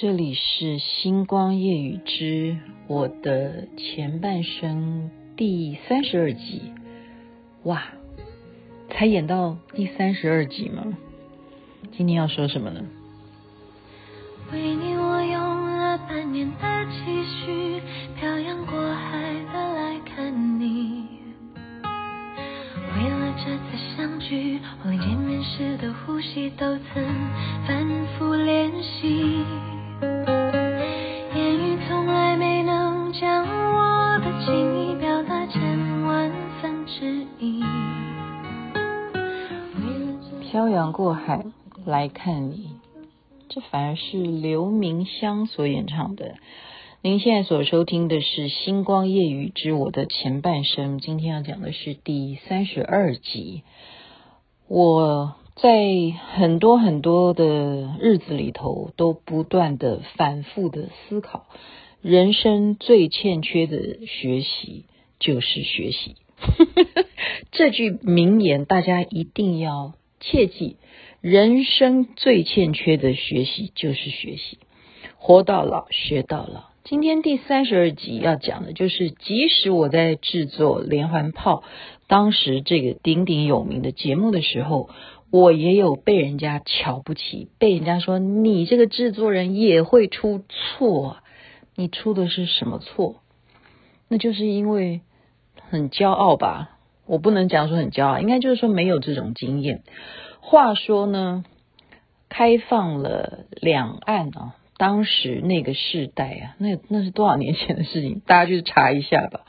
这里是星光夜雨之我的前半生第三十二集，哇，才演到第三十二集吗？今天要说什么呢？为你我用了半年的积蓄，漂洋过海的来看你。为了这次相聚，我连见面时的呼吸都曾洋过海来看你，这反而是刘明湘所演唱的。您现在所收听的是《星光夜雨之我的前半生》，今天要讲的是第三十二集。我在很多很多的日子里头，都不断的反复的思考，人生最欠缺的学习就是学习。这句名言，大家一定要。切记，人生最欠缺的学习就是学习，活到老学到老。今天第三十二集要讲的就是，即使我在制作连环炮，当时这个鼎鼎有名的节目的时候，我也有被人家瞧不起，被人家说你这个制作人也会出错，你出的是什么错？那就是因为很骄傲吧。我不能讲说很骄傲，应该就是说没有这种经验。话说呢，开放了两岸啊，当时那个世代啊，那那是多少年前的事情？大家去查一下吧。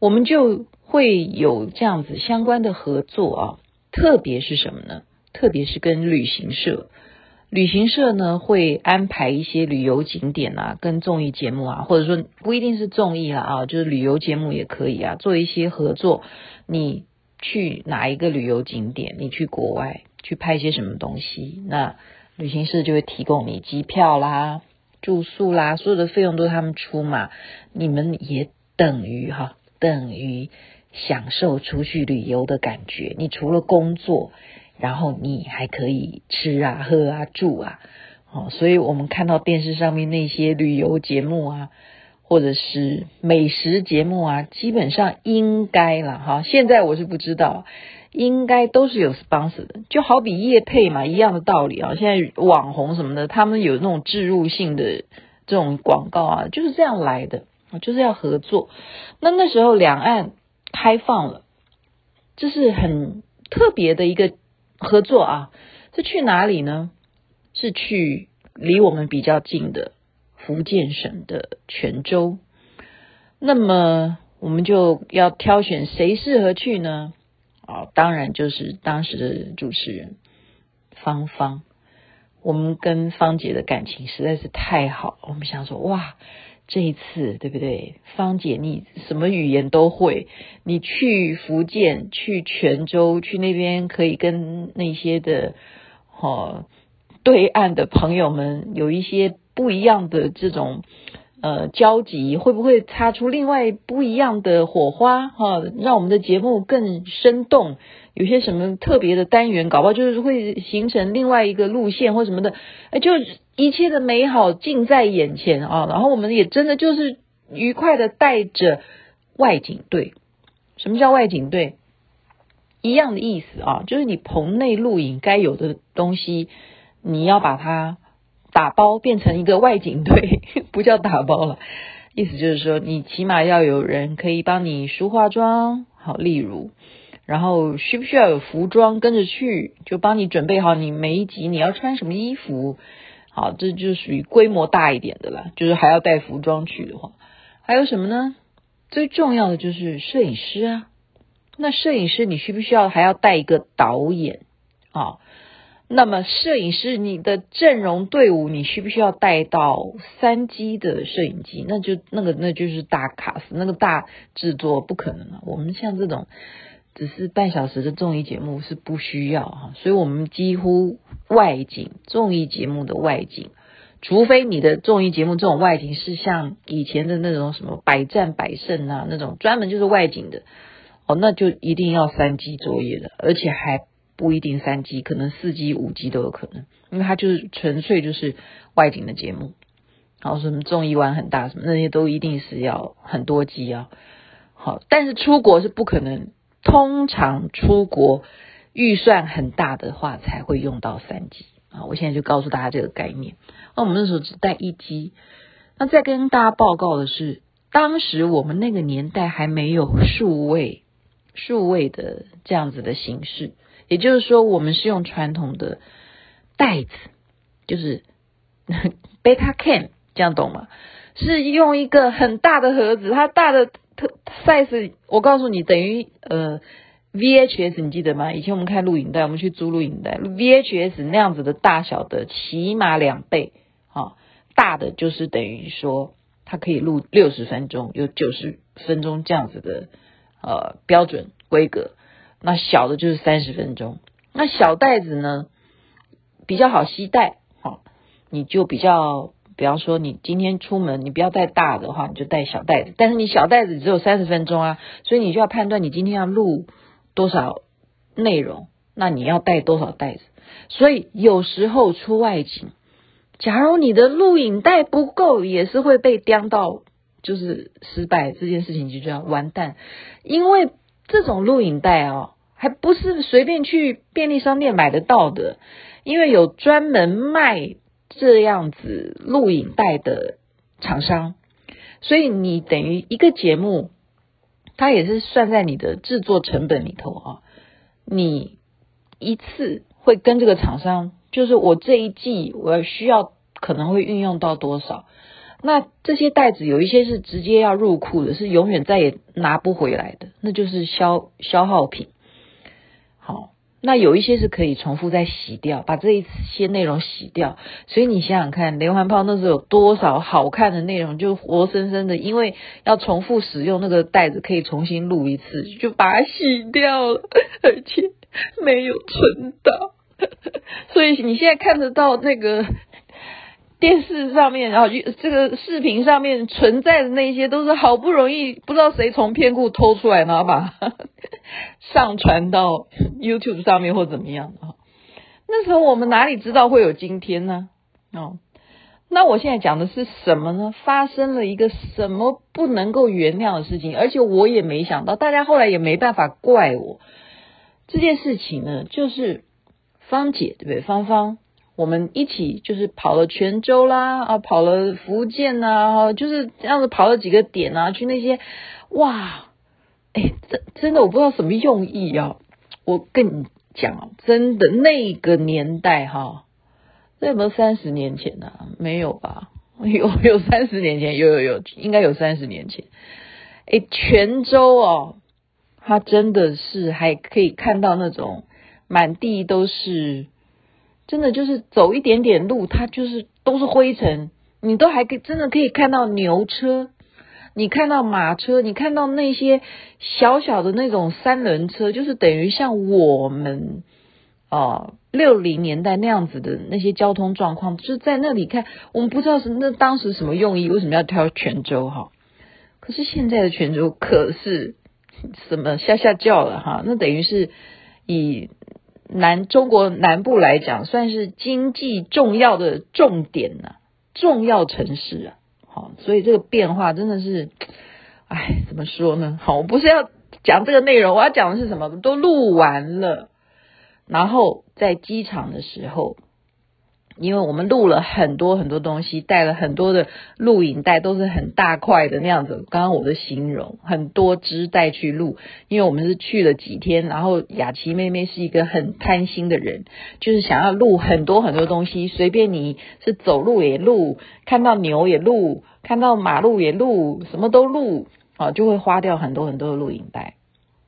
我们就会有这样子相关的合作啊，特别是什么呢？特别是跟旅行社。旅行社呢，会安排一些旅游景点啊，跟综艺节目啊，或者说不一定是综艺啦啊，就是旅游节目也可以啊，做一些合作。你去哪一个旅游景点？你去国外去拍些什么东西？那旅行社就会提供你机票啦、住宿啦，所有的费用都是他们出嘛。你们也等于哈，等于享受出去旅游的感觉。你除了工作。然后你还可以吃啊、喝啊、住啊，哦，所以我们看到电视上面那些旅游节目啊，或者是美食节目啊，基本上应该了哈。现在我是不知道，应该都是有 sponsor 的，就好比业配嘛，一样的道理啊。现在网红什么的，他们有那种置入性的这种广告啊，就是这样来的，就是要合作。那那时候两岸开放了，这是很特别的一个。合作啊，是去哪里呢？是去离我们比较近的福建省的泉州。那么我们就要挑选谁适合去呢？啊，当然就是当时的主持人芳芳。我们跟芳姐的感情实在是太好，我们想说哇。这一次对不对？芳姐，你什么语言都会。你去福建、去泉州、去那边，可以跟那些的哦对岸的朋友们有一些不一样的这种呃交集，会不会擦出另外不一样的火花？哈、让我们的节目更生动。有些什么特别的单元，搞不好就是会形成另外一个路线或什么的，哎，就一切的美好近在眼前啊！然后我们也真的就是愉快的带着外景队。什么叫外景队？一样的意思啊，就是你棚内录影该有的东西，你要把它打包变成一个外景队，不叫打包了，意思就是说，你起码要有人可以帮你梳化妆，好，例如。然后需不需要有服装跟着去？就帮你准备好你每一集你要穿什么衣服。好，这就属于规模大一点的了。就是还要带服装去的话，还有什么呢？最重要的就是摄影师啊。那摄影师你需不需要还要带一个导演啊？那么摄影师你的阵容队伍你需不需要带到三机的摄影机？那就那个那就是大卡司，那个大制作不可能了。我们像这种。只是半小时的综艺节目是不需要哈，所以我们几乎外景综艺节目的外景，除非你的综艺节目这种外景是像以前的那种什么百战百胜啊那种专门就是外景的哦，那就一定要三机作业的，而且还不一定三机，可能四机、五机都有可能，因为它就是纯粹就是外景的节目，然后什么综艺玩很大什么那些都一定是要很多机啊。好，但是出国是不可能，通常出国预算很大的话才会用到三机啊。我现在就告诉大家这个概念。那我们那时候只带一机，那再跟大家报告的是，当时我们那个年代还没有数位。数位的这样子的形式，也就是说，我们是用传统的袋子，就是 beta can，这样懂吗？是用一个很大的盒子，它大的特 size，我告诉你，等于呃 VHS，你记得吗？以前我们看录影带，我们去租录影带，VHS 那样子的大小的起码两倍啊，大的就是等于说它可以录六十分钟，有九十分钟这样子的。呃，标准规格，那小的就是三十分钟。那小袋子呢，比较好携带，好，你就比较，比方说你今天出门，你不要带大的话，你就带小袋子。但是你小袋子只有三十分钟啊，所以你就要判断你今天要录多少内容，那你要带多少袋子。所以有时候出外景，假如你的录影带不够，也是会被叼到。就是失败这件事情就这样完蛋，因为这种录影带哦，还不是随便去便利商店买得到的，因为有专门卖这样子录影带的厂商，所以你等于一个节目，它也是算在你的制作成本里头啊。你一次会跟这个厂商，就是我这一季我需要可能会运用到多少。那这些袋子有一些是直接要入库的，是永远再也拿不回来的，那就是消消耗品。好，那有一些是可以重复再洗掉，把这一些内容洗掉。所以你想想看，连环炮那时候有多少好看的内容，就活生生的，因为要重复使用那个袋子，可以重新录一次，就把它洗掉了，而且没有存到。所以你现在看得到那个。电视上面，然后这个视频上面存在的那些，都是好不容易不知道谁从片库偷出来，然后把 上传到 YouTube 上面或怎么样的。那时候我们哪里知道会有今天呢？哦，那我现在讲的是什么呢？发生了一个什么不能够原谅的事情，而且我也没想到，大家后来也没办法怪我。这件事情呢，就是芳姐对不对？芳芳。我们一起就是跑了泉州啦，啊，跑了福建呐，就是这样子跑了几个点啊，去那些，哇，哎，真真的我不知道什么用意啊。我跟你讲，真的那个年代哈，那有没有三十年前呢？没有吧？有有三十年前，有有有，应该有三十年前。哎，泉州哦，它真的是还可以看到那种满地都是。真的就是走一点点路，它就是都是灰尘，你都还可以真的可以看到牛车，你看到马车，你看到那些小小的那种三轮车，就是等于像我们啊六零年代那样子的那些交通状况，就在那里看，我们不知道是那当时什么用意，为什么要挑泉州哈？可是现在的泉州可是什么下下叫了哈？那等于是以。南中国南部来讲，算是经济重要的重点呐、重要城市啊。好，所以这个变化真的是，哎，怎么说呢？好，我不是要讲这个内容，我要讲的是什么？都录完了，然后在机场的时候。因为我们录了很多很多东西，带了很多的录影带，都是很大块的那样子。刚刚我的形容，很多支带去录，因为我们是去了几天，然后雅琪妹妹是一个很贪心的人，就是想要录很多很多东西，随便你是走路也录，看到牛也录，看到马路也录，什么都录，啊，就会花掉很多很多的录影带，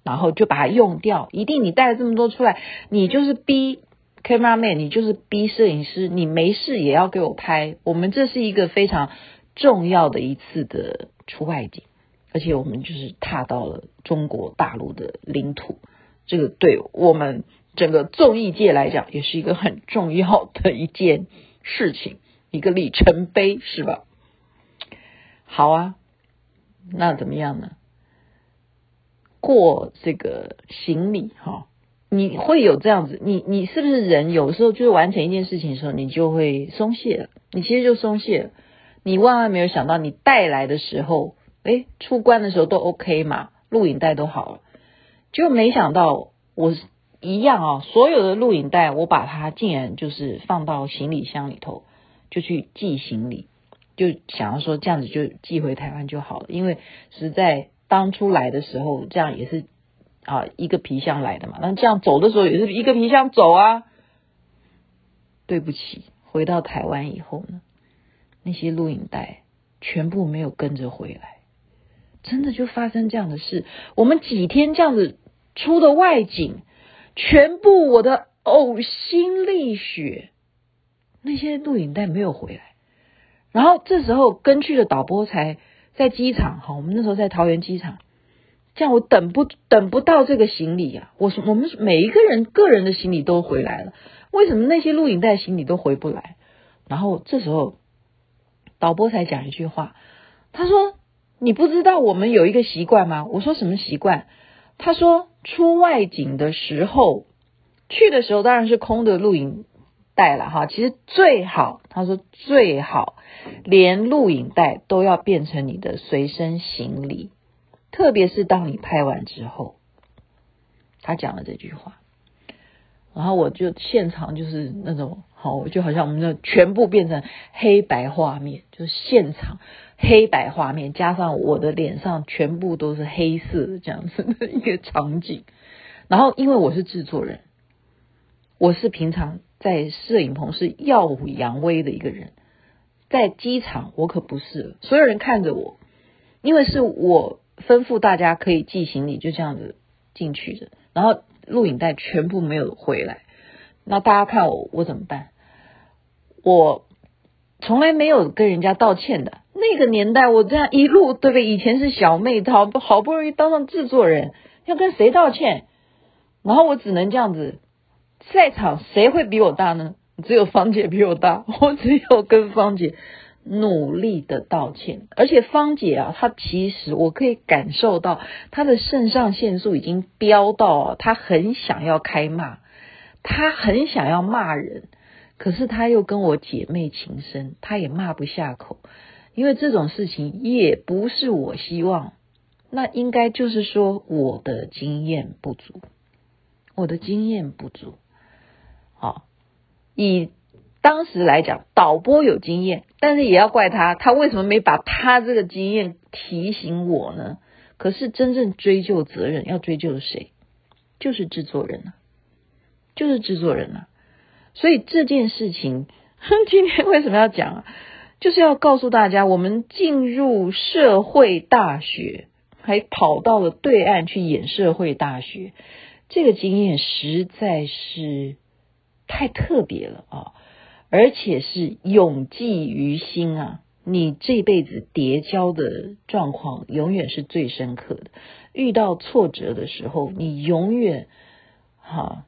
然后就把它用掉。一定你带了这么多出来，你就是逼。Cameraman，你就是逼摄影师，你没事也要给我拍。我们这是一个非常重要的一次的出外景，而且我们就是踏到了中国大陆的领土，这个对我们整个综艺界来讲也是一个很重要的一件事情，一个里程碑，是吧？好啊，那怎么样呢？过这个行李哈。你会有这样子，你你是不是人？有时候就是完成一件事情的时候，你就会松懈了，你其实就松懈了。你万万没有想到，你带来的时候，诶，出关的时候都 OK 嘛，录影带都好了，就没想到我一样啊，所有的录影带我把它竟然就是放到行李箱里头，就去寄行李，就想要说这样子就寄回台湾就好了，因为实在当初来的时候这样也是。啊，一个皮箱来的嘛，那这样走的时候也是一个皮箱走啊。对不起，回到台湾以后呢，那些录影带全部没有跟着回来，真的就发生这样的事。我们几天这样子出的外景，全部我的呕心沥血，那些录影带没有回来。然后这时候跟去的导播才在机场，哈，我们那时候在桃园机场。这样我等不等不到这个行李啊！我说我们每一个人个人的行李都回来了，为什么那些录影带行李都回不来？然后这时候导播才讲一句话，他说：“你不知道我们有一个习惯吗？”我说：“什么习惯？”他说：“出外景的时候，去的时候当然是空的录影带了哈。其实最好，他说最好连录影带都要变成你的随身行李。”特别是当你拍完之后，他讲了这句话，然后我就现场就是那种好，就好像我们的全部变成黑白画面，就是现场黑白画面，加上我的脸上全部都是黑色这样子的一个场景。然后因为我是制作人，我是平常在摄影棚是耀武扬威的一个人，在机场我可不是，所有人看着我，因为是我。吩咐大家可以寄行李，就这样子进去的。然后录影带全部没有回来，那大家看我，我怎么办？我从来没有跟人家道歉的。那个年代，我这样一路，对不对？以前是小妹淘，好不容易当上制作人，要跟谁道歉？然后我只能这样子，在场谁会比我大呢？只有芳姐比我大，我只有跟芳姐。努力的道歉，而且芳姐啊，她其实我可以感受到她的肾上腺素已经飙到，她很想要开骂，她很想要骂人，可是她又跟我姐妹情深，她也骂不下口，因为这种事情也不是我希望，那应该就是说我的经验不足，我的经验不足，好，以。当时来讲，导播有经验，但是也要怪他，他为什么没把他这个经验提醒我呢？可是真正追究责任要追究谁？就是制作人啊，就是制作人啊。所以这件事情，今天为什么要讲啊？就是要告诉大家，我们进入社会大学，还跑到了对岸去演社会大学，这个经验实在是太特别了啊！而且是永记于心啊！你这辈子叠交的状况永远是最深刻的。遇到挫折的时候，你永远哈、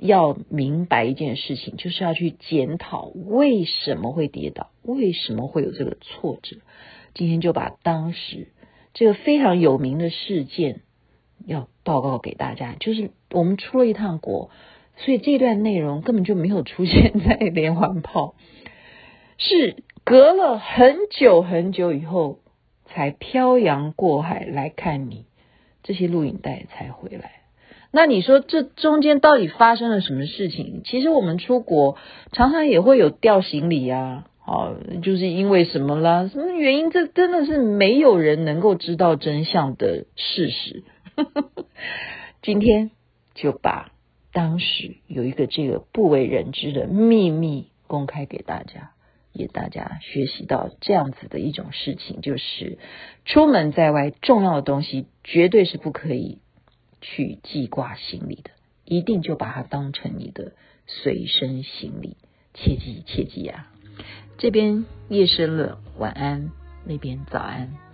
要明白一件事情，就是要去检讨为什么会跌倒，为什么会有这个挫折。今天就把当时这个非常有名的事件要报告给大家，就是我们出了一趟国。所以这段内容根本就没有出现在连环炮，是隔了很久很久以后才漂洋过海来看你，这些录影带才回来。那你说这中间到底发生了什么事情？其实我们出国常常也会有掉行李啊，哦，就是因为什么啦？什么原因？这真的是没有人能够知道真相的事实。今天就把。当时有一个这个不为人知的秘密公开给大家，也大家学习到这样子的一种事情，就是出门在外重要的东西绝对是不可以去记挂行李的，一定就把它当成你的随身行李，切记切记啊！这边夜深了，晚安；那边早安。